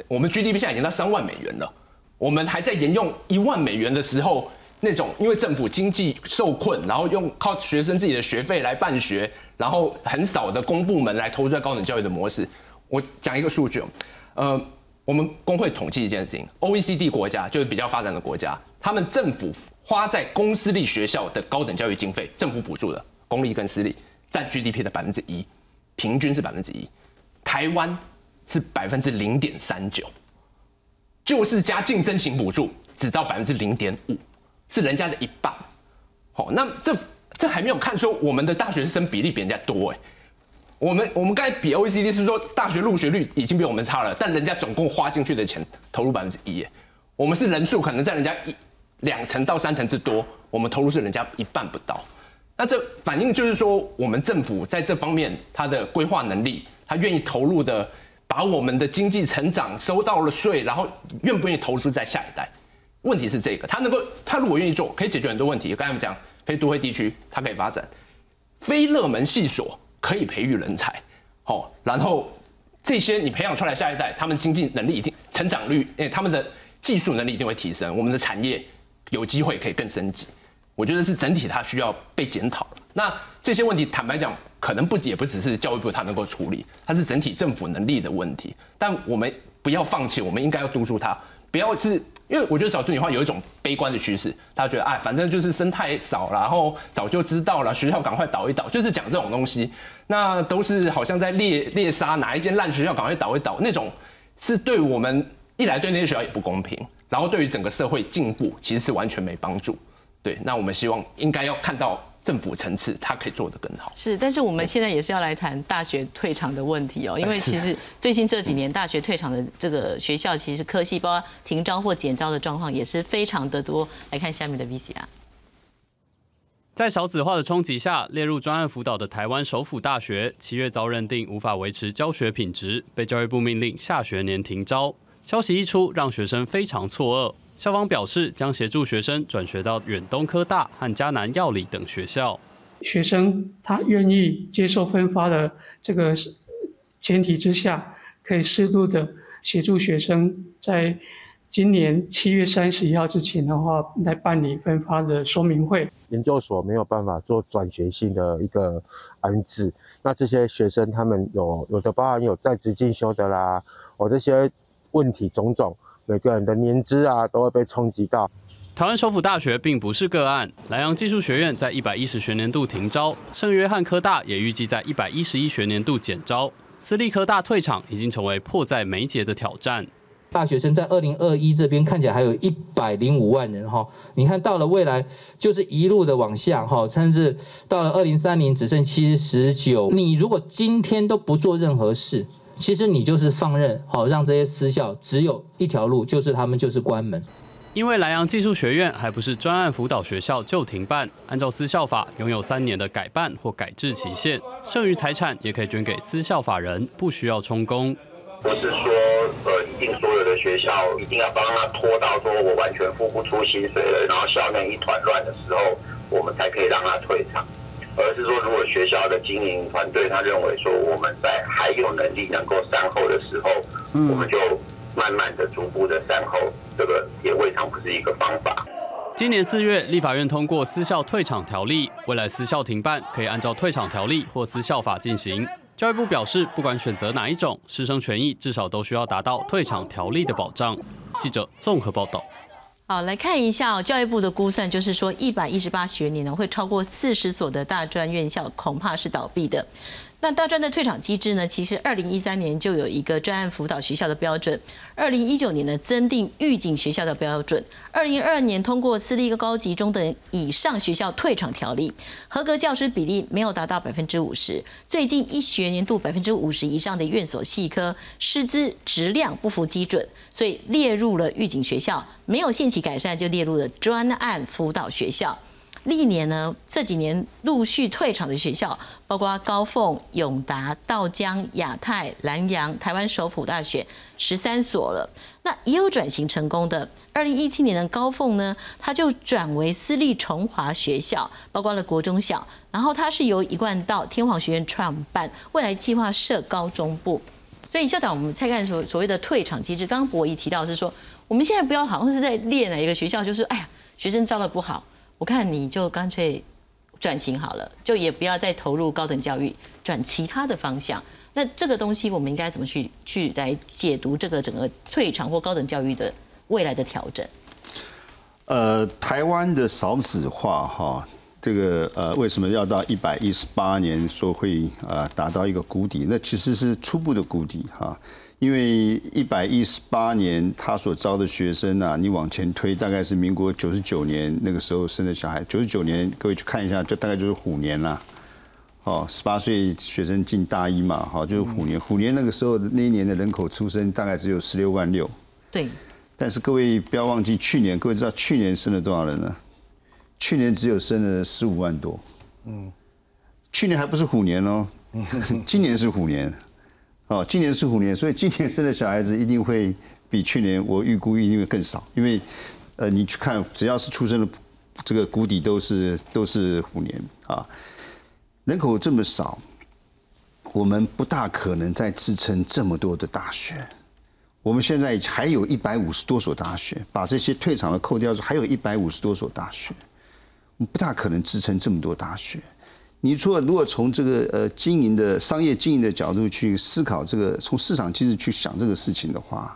我们 GDP 现在已经到三万美元了。我们还在沿用一万美元的时候那种，因为政府经济受困，然后用靠学生自己的学费来办学，然后很少的公部门来投入在高等教育的模式。我讲一个数据，呃，我们工会统计一件事情，OECD 国家就是比较发展的国家，他们政府花在公私立学校的高等教育经费，政府补助的公立跟私立占 GDP 的百分之一，平均是百分之一。台湾是百分之零点三九，就是加竞争型补助只到百分之零点五，是人家的一半。好，那这这还没有看出我们的大学生比例比人家多哎。我们我们刚才比 OECD 是说大学入学率已经比我们差了，但人家总共花进去的钱投入百分之一，我们是人数可能在人家一两成到三成之多，我们投入是人家一半不到。那这反映就是说，我们政府在这方面它的规划能力。他愿意投入的，把我们的经济成长收到了税，然后愿不愿意投资在下一代？问题是这个，他能够，他如果愿意做，可以解决很多问题。刚才我们讲非都会地区，它可以发展；非热门系所可以培育人才，好，然后这些你培养出来下一代，他们经济能力一定成长率，诶，他们的技术能力一定会提升，我们的产业有机会可以更升级。我觉得是整体它需要被检讨那这些问题，坦白讲。可能不也不只是教育部他能够处理，它是整体政府能力的问题。但我们不要放弃，我们应该要督促他，不要是因为我觉得少数女化有一种悲观的趋势，他觉得哎，反正就是生态少，然后早就知道了，学校赶快倒一倒，就是讲这种东西，那都是好像在猎猎杀哪一间烂学校，赶快倒一倒，那种是对我们一来对那些学校也不公平，然后对于整个社会进步其实是完全没帮助。对，那我们希望应该要看到。政府层次，它可以做得更好。是，但是我们现在也是要来谈大学退场的问题哦，因为其实最近这几年大学退场的这个学校，其实科系包括停招或减招的状况也是非常的多。来看下面的 VCR，在少子化的冲击下，列入专案辅导的台湾首府大学，七月遭认定无法维持教学品质，被教育部命令下学年停招。消息一出，让学生非常错愕。校方表示，将协助学生转学到远东科大和嘉南药理等学校。学生他愿意接受分发的这个前提之下，可以适度的协助学生在今年七月三十一号之前的话，来办理分发的说明会。研究所没有办法做转学性的一个安置，那这些学生他们有有的包含有在职进修的啦，我这些问题种种，每个人的年资啊都会被冲击到。台湾首府大学并不是个案，莱阳技术学院在一百一十学年度停招，圣约翰科大也预计在一百一十一学年度减招，私立科大退场已经成为迫在眉睫的挑战。大学生在二零二一这边看起来还有一百零五万人哈，你看到了未来就是一路的往下哈，甚至到了二零三零只剩七十九。你如果今天都不做任何事，其实你就是放任好，让这些私校只有一条路，就是他们就是关门。因为莱阳技术学院还不是专案辅导学校就停办，按照私校法拥有三年的改办或改制期限，剩余财产也可以捐给私校法人，不需要充公。不是说呃一定所有的学校一定要帮他拖到说我完全付不出薪水了，然后校内一团乱的时候，我们才可以让他退场，而是说如果学校的经营团队他认为说我们在还有能力能够善后的时候，我们就。慢慢的、逐步的善后，这个也未尝不是一个方法。今年四月，立法院通过私校退场条例，未来私校停办可以按照退场条例或私校法进行。教育部表示，不管选择哪一种，师生权益至少都需要达到退场条例的保障。记者综合报道。好，来看一下教育部的估算，就是说一百一十八学年呢，会超过四十所的大专院校恐怕是倒闭的。那大专的退场机制呢？其实二零一三年就有一个专案辅导学校的标准，二零一九年呢增订预警学校的标准，二零二二年通过私立高级中等以上学校退场条例，合格教师比例没有达到百分之五十，最近一学年度百分之五十以上的院所系科师资质量不符基准，所以列入了预警学校，没有限期改善就列入了专案辅导学校。历年呢，这几年陆续退场的学校，包括高凤、永达、道江、亚太、南洋、台湾首府大学十三所了。那也有转型成功的，二零一七年的高凤呢，它就转为私立崇华学校，包括了国中小。然后它是由一贯道天皇学院创办，未来计划设高中部。所以校长，我们再看所所谓的退场机制，刚刚博弈提到是说，我们现在不要好像是在列哪一个学校，就是哎呀，学生招的不好。我看你就干脆转型好了，就也不要再投入高等教育，转其他的方向。那这个东西我们应该怎么去去来解读这个整个退场或高等教育的未来的调整？呃，台湾的少子化哈，这个呃为什么要到一百一十八年说会呃达到一个谷底？那其实是初步的谷底哈。因为一百一十八年他所招的学生啊，你往前推，大概是民国九十九年那个时候生的小孩。九十九年，各位去看一下，就大概就是虎年啦。哦，十八岁学生进大一嘛，好，就是虎年。虎年那个时候那一年的人口出生大概只有十六万六。对。但是各位不要忘记，去年各位知道去年生了多少人呢？去年只有生了十五万多。嗯。去年还不是虎年哦，今年是虎年。哦，今年是虎年，所以今年生的小孩子一定会比去年我预估一定会更少，因为，呃，你去看，只要是出生的这个谷底都是都是虎年啊，人口这么少，我们不大可能再支撑这么多的大学。我们现在还有一百五十多所大学，把这些退场的扣掉，还有一百五十多所大学，不大可能支撑这么多大学。你说，如果从这个呃经营的商业经营的角度去思考这个，从市场机制去想这个事情的话，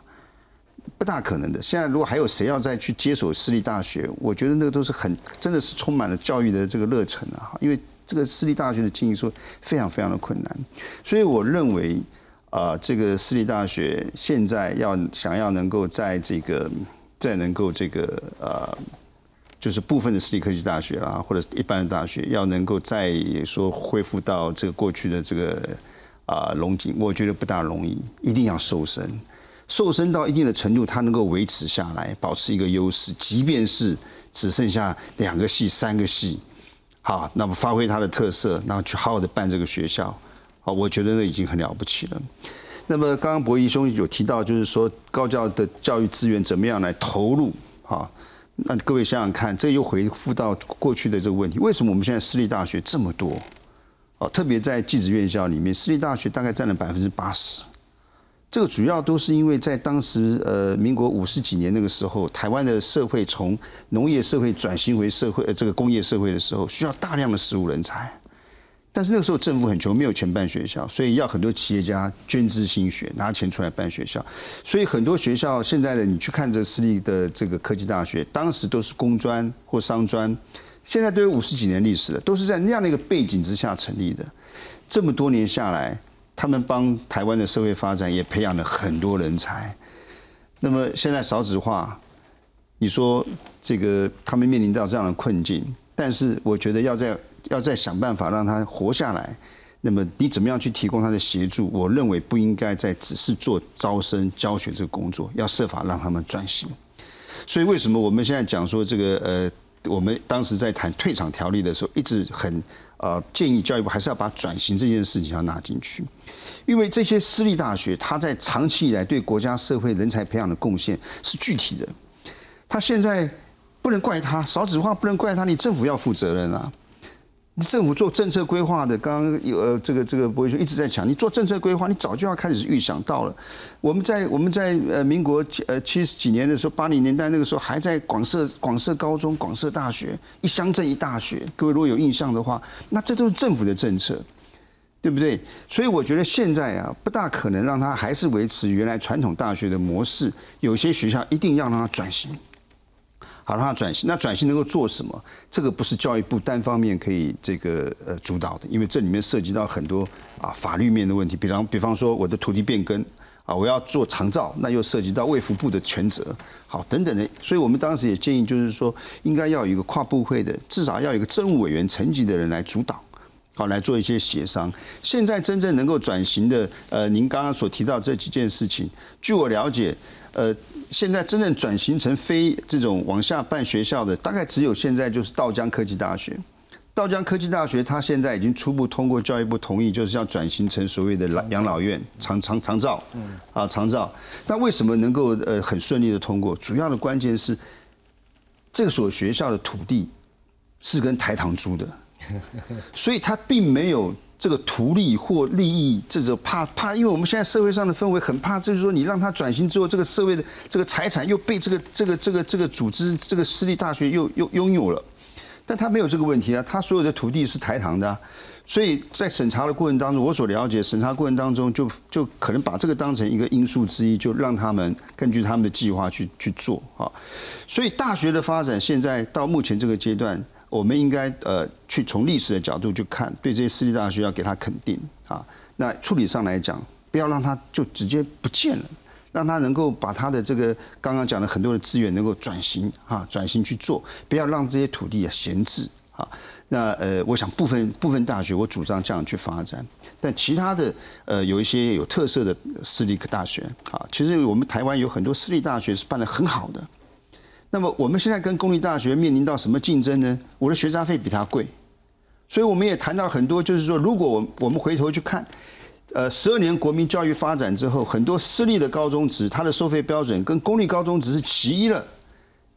不大可能的。现在如果还有谁要再去接手私立大学，我觉得那个都是很真的是充满了教育的这个热忱啊！因为这个私立大学的经营说非常非常的困难，所以我认为啊，这个私立大学现在要想要能够在这个再能够这个呃。就是部分的私立科技大学啦，或者一般的大学，要能够再说恢复到这个过去的这个啊龙井，我觉得不大容易，一定要瘦身，瘦身到一定的程度，它能够维持下来，保持一个优势，即便是只剩下两个系、三个系，好，那么发挥它的特色，然后去好好的办这个学校，好，我觉得那已经很了不起了。那么刚刚博弈兄有提到，就是说高教的教育资源怎么样来投入，哈。那各位想想看，这又回复到过去的这个问题：为什么我们现在私立大学这么多？哦，特别在技职院校里面，私立大学大概占了百分之八十。这个主要都是因为在当时呃民国五十几年那个时候，台湾的社会从农业社会转型为社会呃这个工业社会的时候，需要大量的实务人才。但是那个时候政府很穷，没有钱办学校，所以要很多企业家捐资心血，拿钱出来办学校。所以很多学校现在的你去看这私立的这个科技大学，当时都是工专或商专，现在都有五十几年历史了，都是在那样的一个背景之下成立的。这么多年下来，他们帮台湾的社会发展也培养了很多人才。那么现在少子化，你说这个他们面临到这样的困境，但是我觉得要在。要再想办法让他活下来，那么你怎么样去提供他的协助？我认为不应该再只是做招生教学这个工作，要设法让他们转型。所以为什么我们现在讲说这个呃，我们当时在谈退场条例的时候，一直很呃建议教育部还是要把转型这件事情要纳进去，因为这些私立大学，它在长期以来对国家社会人才培养的贡献是具体的。他现在不能怪他少子化，不能怪他，你政府要负责任啊。政府做政策规划的，刚刚有呃这个这个博威兄一直在讲，你做政策规划，你早就要开始预想到了。我们在我们在呃民国呃七十几年的时候，八零年代那个时候还在广设广设高中、广设大学，一乡镇一大学。各位如果有印象的话，那这都是政府的政策，对不对？所以我觉得现在啊，不大可能让他还是维持原来传统大学的模式，有些学校一定要让他转型。好让它转型，那转型能够做什么？这个不是教育部单方面可以这个呃主导的，因为这里面涉及到很多啊法律面的问题。比方比方说我的土地变更啊，我要做长照，那又涉及到卫福部的权责，好等等的。所以我们当时也建议，就是说应该要有一个跨部会的，至少要有一个政务委员层级的人来主导，好来做一些协商。现在真正能够转型的，呃，您刚刚所提到这几件事情，据我了解，呃。现在真正转型成非这种往下办学校的，大概只有现在就是道江科技大学。道江科技大学，它现在已经初步通过教育部同意，就是要转型成所谓的养老院长长长照，啊长照。那为什么能够呃很顺利的通过？主要的关键是这所学校的土地是跟台糖租的，所以它并没有。这个图利或利益，这个怕怕，因为我们现在社会上的氛围很怕，就是说你让他转型之后，这个社会的这个财产又被这个这个这个这个组织这个私立大学又又拥有了，但他没有这个问题啊，他所有的土地是台糖的，所以在审查的过程当中，我所了解审查过程当中就就可能把这个当成一个因素之一，就让他们根据他们的计划去去做啊，所以大学的发展现在到目前这个阶段。我们应该呃去从历史的角度去看，对这些私立大学要给他肯定啊。那处理上来讲，不要让他就直接不见了，让他能够把他的这个刚刚讲的很多的资源能够转型啊，转型去做，不要让这些土地啊闲置啊。那呃，我想部分部分大学我主张这样去发展，但其他的呃有一些有特色的私立大学啊，其实我们台湾有很多私立大学是办得很好的。那么我们现在跟公立大学面临到什么竞争呢？我的学杂费比它贵，所以我们也谈到很多，就是说，如果我我们回头去看，呃，十二年国民教育发展之后，很多私立的高中职，它的收费标准跟公立高中职是齐一了。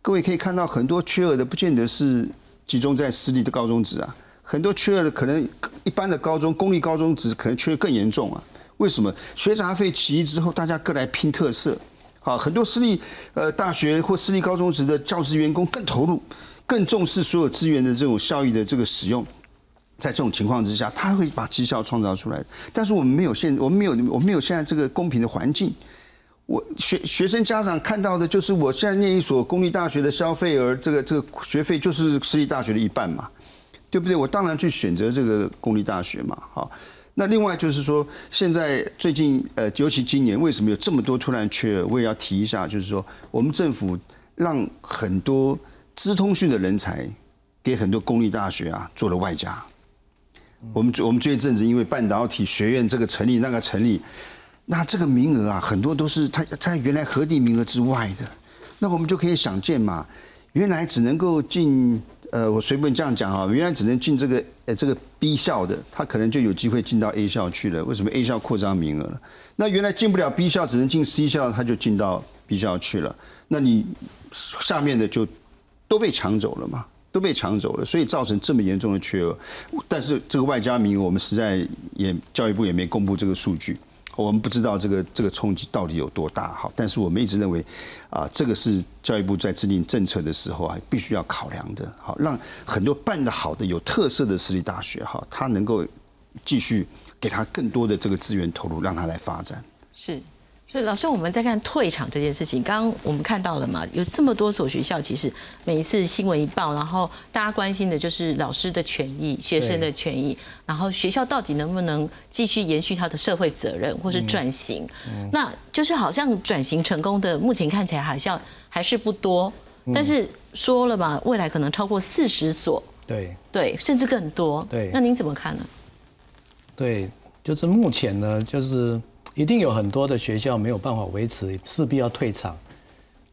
各位可以看到，很多缺额的不见得是集中在私立的高中职啊，很多缺额的可能一般的高中、公立高中职可能缺更严重啊。为什么？学杂费齐一之后，大家各来拼特色。好，很多私立呃大学或私立高中职的教职员工更投入，更重视所有资源的这种效益的这个使用，在这种情况之下，他会把绩效创造出来。但是我们没有现，我们没有，我们没有现在这个公平的环境。我学学生家长看到的就是我现在念一所公立大学的消费额，这个这个学费就是私立大学的一半嘛，对不对？我当然去选择这个公立大学嘛，好。那另外就是说，现在最近呃，尤其今年为什么有这么多突然缺额？我也要提一下，就是说，我们政府让很多资通讯的人才给很多公立大学啊做了外加。我们我们这一阵子因为半导体学院这个成立那个成立，那这个名额啊很多都是他在原来核定名额之外的。那我们就可以想见嘛，原来只能够进。呃，我随便这样讲啊，原来只能进这个呃这个 B 校的，他可能就有机会进到 A 校去了。为什么 A 校扩张名额？那原来进不了 B 校，只能进 C 校，他就进到 B 校去了。那你下面的就都被抢走了嘛？都被抢走了，所以造成这么严重的缺额。但是这个外加名额，我们实在也教育部也没公布这个数据。我们不知道这个这个冲击到底有多大，哈，但是我们一直认为，啊，这个是教育部在制定政策的时候啊，必须要考量的，好，让很多办得好的、有特色的私立大学，哈，它能够继续给他更多的这个资源投入，让他来发展。是。所以老师，我们在看退场这件事情，刚刚我们看到了嘛，有这么多所学校，其实每一次新闻一报，然后大家关心的就是老师的权益、学生的权益，然后学校到底能不能继续延续他的社会责任，或是转型？那就是好像转型成功的，目前看起来好像还是不多。但是说了嘛，未来可能超过四十所，对对，甚至更多。对，那您怎么看呢？对，就是目前呢，就是。一定有很多的学校没有办法维持，势必要退场。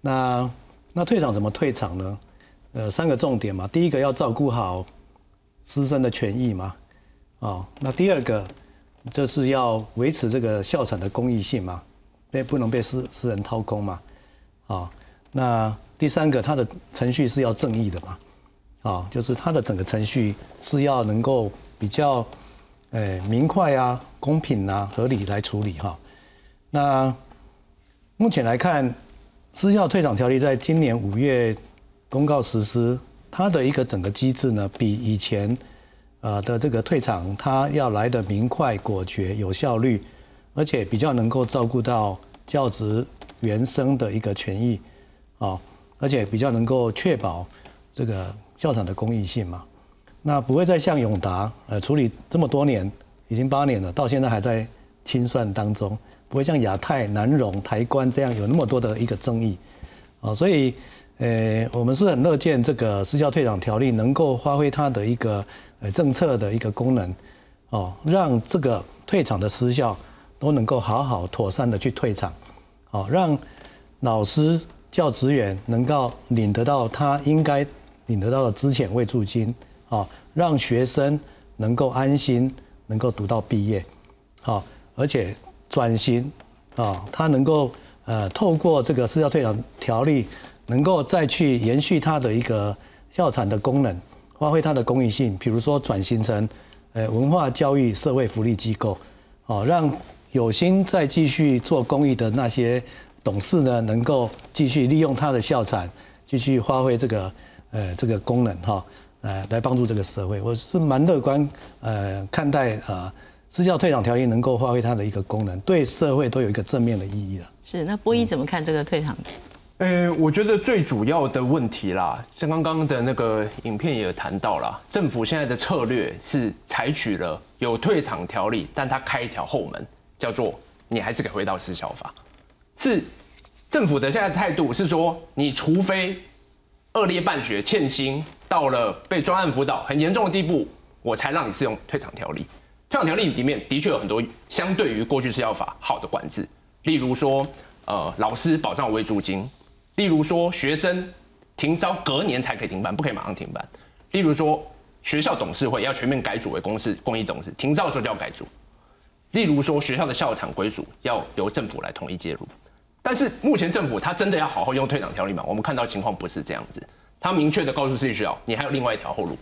那那退场怎么退场呢？呃，三个重点嘛。第一个要照顾好师生的权益嘛。哦，那第二个就是要维持这个校产的公益性嘛，被不能被私私人掏空嘛。啊，那第三个它的程序是要正义的嘛。啊，就是它的整个程序是要能够比较。哎，明快啊，公平啊，合理来处理哈。那目前来看，私校退场条例在今年五月公告实施，它的一个整个机制呢，比以前呃的这个退场，它要来的明快、果决、有效率，而且比较能够照顾到教职原生的一个权益啊，而且比较能够确保这个校长的公益性嘛。那不会再像永达，呃，处理这么多年，已经八年了，到现在还在清算当中，不会像亚太、南荣、台关这样有那么多的一个争议，啊，所以，呃，我们是很乐见这个私校退场条例能够发挥它的一个呃政策的一个功能，哦，让这个退场的私校都能够好好妥善的去退场，哦，让老师教职员能够领得到他应该领得到的资遣慰助金。好，让学生能够安心，能够读到毕业，好，而且转型，啊，他能够呃透过这个私校退场条例，能够再去延续他的一个校产的功能，发挥它的公益性，比如说转型成呃文化教育社会福利机构，哦，让有心再继续做公益的那些董事呢，能够继续利用他的校产，继续发挥这个呃这个功能哈。呃，来帮助这个社会，我是蛮乐观，呃，看待呃私教退场条例能够发挥它的一个功能，对社会都有一个正面的意义了。是，那波一怎么看这个退场？呃，我觉得最主要的问题啦，像刚刚的那个影片也有谈到了，政府现在的策略是采取了有退场条例，但他开一条后门，叫做你还是可以回到私教法，是政府的现在态度是说，你除非恶劣办学欠薪。到了被专案辅导很严重的地步，我才让你适用退场条例。退场条例里面的确有很多相对于过去私校法好的管制，例如说，呃，老师保障为租金；例如说，学生停招隔年才可以停办，不可以马上停办；例如说，学校董事会要全面改组为公司公益董事，停招的时候就要改组；例如说，学校的校产归属要由政府来统一介入。但是目前政府他真的要好好用退场条例吗？我们看到情况不是这样子。他明确的告诉私立学校，你还有另外一条后路，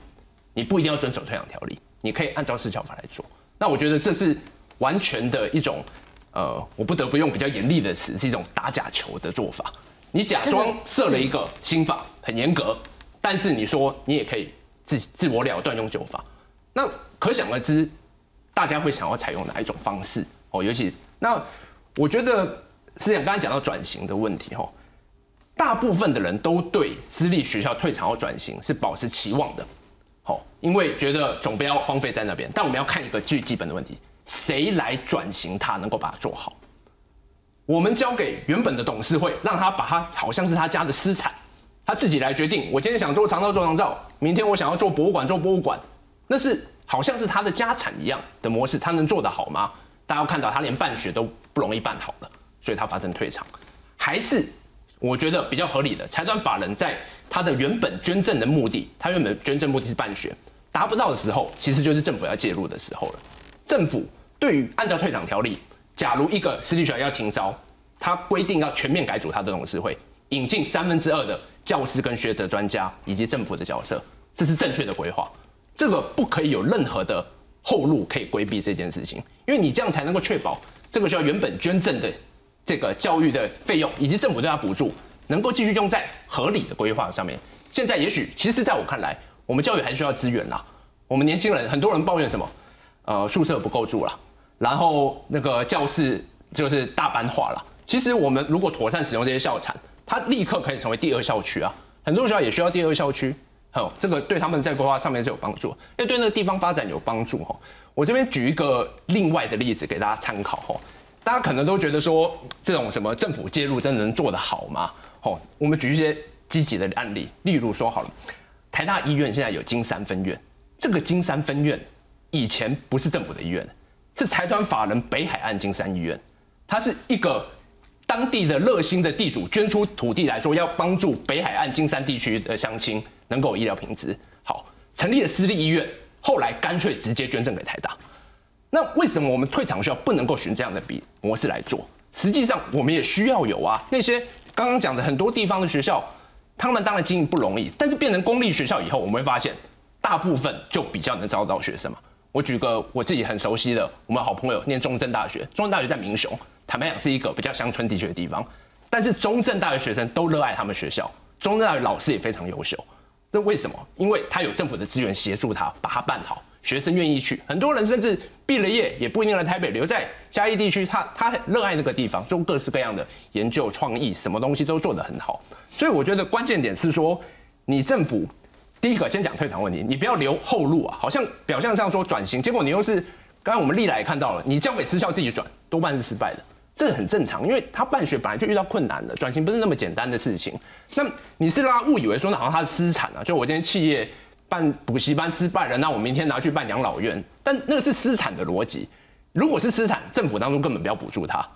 你不一定要遵守退养条例，你可以按照市教法来做。那我觉得这是完全的一种，呃，我不得不用比较严厉的词，是一种打假球的做法。你假装设了一个新法很严格，但是你说你也可以自自我了断用旧法，那可想而知，大家会想要采用哪一种方式哦？尤其那我觉得是想刚才讲到转型的问题哈。大部分的人都对私立学校退场或转型是保持期望的，好，因为觉得总不要荒废在那边。但我们要看一个最基本的问题：谁来转型它，能够把它做好？我们交给原本的董事会，让他把它好像是他家的私产，他自己来决定。我今天想做长照做长照，明天我想要做博物馆做博物馆，那是好像是他的家产一样的模式，他能做得好吗？大家要看到他连办学都不容易办好了，所以他发生退场，还是？我觉得比较合理的财团法人，在他的原本捐赠的目的，他原本捐赠目的是办学，达不到的时候，其实就是政府要介入的时候了。政府对于按照退场条例，假如一个私立学校要停招，他规定要全面改组他的董事会，引进三分之二的教师跟学者专家以及政府的角色，这是正确的规划。这个不可以有任何的后路可以规避这件事情，因为你这样才能够确保这个学校原本捐赠的这个教育的费用以及政府对他补助能够继续用在合理的规划上面。现在也许其实在我看来，我们教育还需要资源啦。我们年轻人很多人抱怨什么？呃，宿舍不够住了，然后那个教室就是大班化了。其实我们如果妥善使用这些校产，它立刻可以成为第二校区啊。很多学校也需要第二校区，好，这个对他们在规划上面是有帮助，因为对那个地方发展有帮助哈。我这边举一个另外的例子给大家参考哈。大家可能都觉得说这种什么政府介入真的能做得好吗？哦，我们举一些积极的案例，例如说好了，台大医院现在有金山分院，这个金山分院。以前不是政府的医院，是财团法人北海岸金山医院，它是一个当地的热心的地主捐出土地来说，要帮助北海岸金山地区的乡亲能够有医疗品质。好，成立了私立医院，后来干脆直接捐赠给台大。那为什么我们退场需要不能够循这样的比模式来做？实际上我们也需要有啊。那些刚刚讲的很多地方的学校，他们当然经营不容易，但是变成公立学校以后，我们会发现大部分就比较能招到学生嘛。我举个我自己很熟悉的，我们好朋友念中正大学，中正大学在民雄，坦白讲是一个比较乡村地区的地方，但是中正大学学生都热爱他们学校，中正大学老师也非常优秀。那为什么？因为他有政府的资源协助他把它办好，学生愿意去，很多人甚至毕了业也不一定来台北，留在嘉义地区，他他热爱那个地方，做各式各样的研究创意，什么东西都做得很好。所以我觉得关键点是说，你政府。第一个先讲退场问题，你不要留后路啊！好像表象上说转型，结果你又是刚刚我们历来也看到了，你交给私校自己转，多半是失败的，这很正常，因为他办学本来就遇到困难了，转型不是那么简单的事情。那你是让他误以为说那好像他是私产啊，就我今天企业办补习班失败了，那我明天拿去办养老院，但那个是私产的逻辑。如果是私产，政府当中根本不要补助他，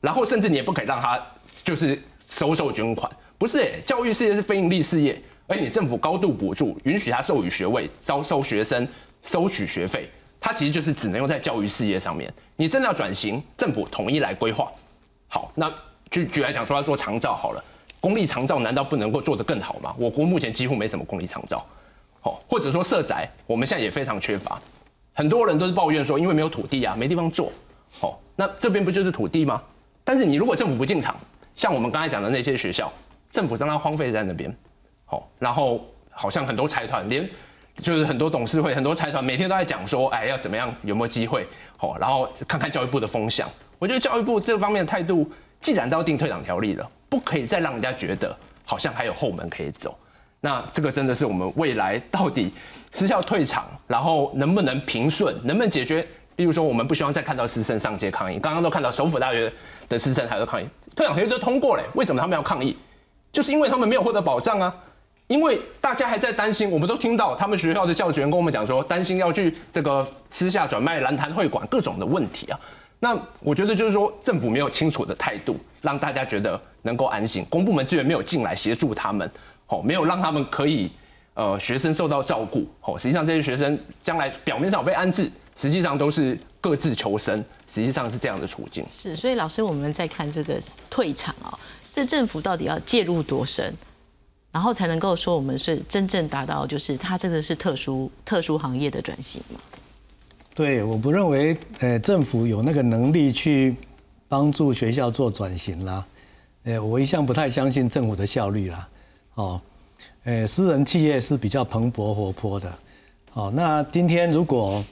然后甚至你也不可以让他就是收受捐款，不是？教育事业是非盈利事业。而你政府高度补助，允许他授予学位、招收学生、收取学费，他其实就是只能用在教育事业上面。你真的要转型，政府统一来规划。好，那举举来讲说要做长照好了，公立长照难道不能够做得更好吗？我国目前几乎没什么公立长照，哦，或者说社宅，我们现在也非常缺乏，很多人都是抱怨说因为没有土地啊，没地方做。哦，那这边不就是土地吗？但是你如果政府不进场，像我们刚才讲的那些学校，政府让它荒废在那边。哦然后好像很多财团，连就是很多董事会、很多财团每天都在讲说，哎，要怎么样，有没有机会？哦，然后看看教育部的风向。我觉得教育部这方面的态度，既然都要定退场条例了，不可以再让人家觉得好像还有后门可以走。那这个真的是我们未来到底私校退场，然后能不能平顺，能不能解决？例如说，我们不希望再看到师生上街抗议。刚刚都看到首府大学的师生还在抗议，退场条例都通过了，为什么他们要抗议？就是因为他们没有获得保障啊。因为大家还在担心，我们都听到他们学校的教职员跟我们讲说，担心要去这个私下转卖蓝潭会馆各种的问题啊。那我觉得就是说，政府没有清楚的态度，让大家觉得能够安心。公部门资源没有进来协助他们，哦，没有让他们可以呃学生受到照顾，哦，实际上这些学生将来表面上被安置，实际上都是各自求生，实际上是这样的处境。是，所以老师，我们在看这个退场啊，这政府到底要介入多深？然后才能够说我们是真正达到，就是它这个是特殊特殊行业的转型嘛？对，我不认为，呃，政府有那个能力去帮助学校做转型啦。呃，我一向不太相信政府的效率啦。哦，呃，私人企业是比较蓬勃活泼的。哦，那今天如果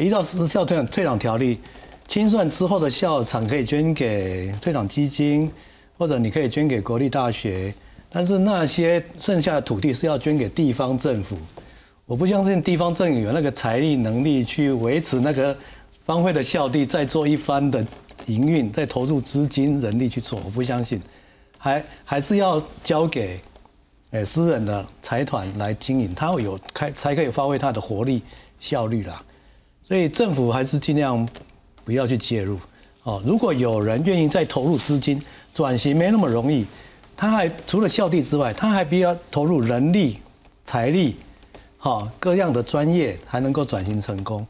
依照私校退退场条例清算之后的校场可以捐给退场基金，或者你可以捐给国立大学。但是那些剩下的土地是要捐给地方政府，我不相信地方政府有那个财力能力去维持那个方会的校地，再做一番的营运，再投入资金人力去做，我不相信，还还是要交给诶私人的财团来经营，它会有开才可以发挥它的活力效率啦。所以政府还是尽量不要去介入哦。如果有人愿意再投入资金，转型没那么容易。他还除了校地之外，他还必要投入人力、财力，好各样的专业，才能够转型成功。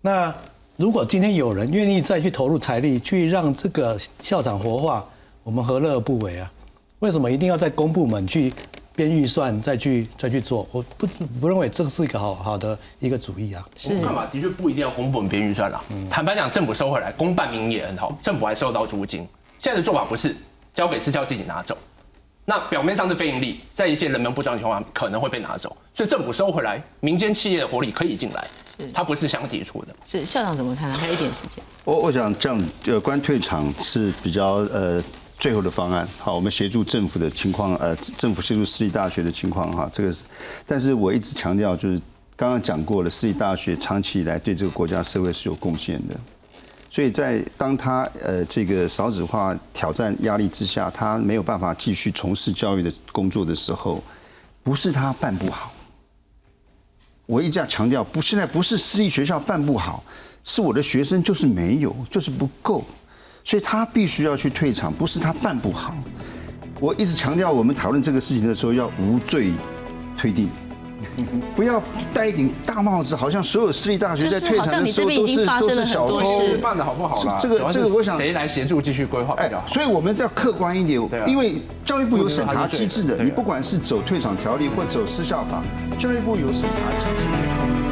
那如果今天有人愿意再去投入财力，去让这个校长活化，我们何乐而不为啊？为什么一定要在公部门去编预算再去再去做，我不不认为这是一个好好的一个主意啊。我们看法的确不一定要公部门编预算啦。坦白讲，政府收回来，公办民营也很好，政府还收到租金。现在的做法不是交给私教自己拿走，那表面上是非盈利，在一些人们不赚的情况下可能会被拿走，所以政府收回来，民间企业的活力可以进来，是它不是相抵触的。是校长怎么看呢？还有一点时间。我我想这样，呃，关退场是比较呃最后的方案。好，我们协助政府的情况，呃，政府协助私立大学的情况哈，这个是。但是我一直强调，就是刚刚讲过了，私立大学长期以来对这个国家社会是有贡献的。所以在当他呃这个少子化挑战压力之下，他没有办法继续从事教育的工作的时候，不是他办不好。我一直要强调，不，现在不是私立学校办不好，是我的学生就是没有，就是不够，所以他必须要去退场，不是他办不好。我一直强调，我们讨论这个事情的时候要无罪推定，不要戴一顶大帽子，好像所有私立大学在退场的时候都是都是小偷，办的好不好啦？这个这个，我想谁来协助继续规划哎？所以我们要客观一点，因为教育部有审查机制的，你不管是走退场条例或走私校法，教育部有审查机制。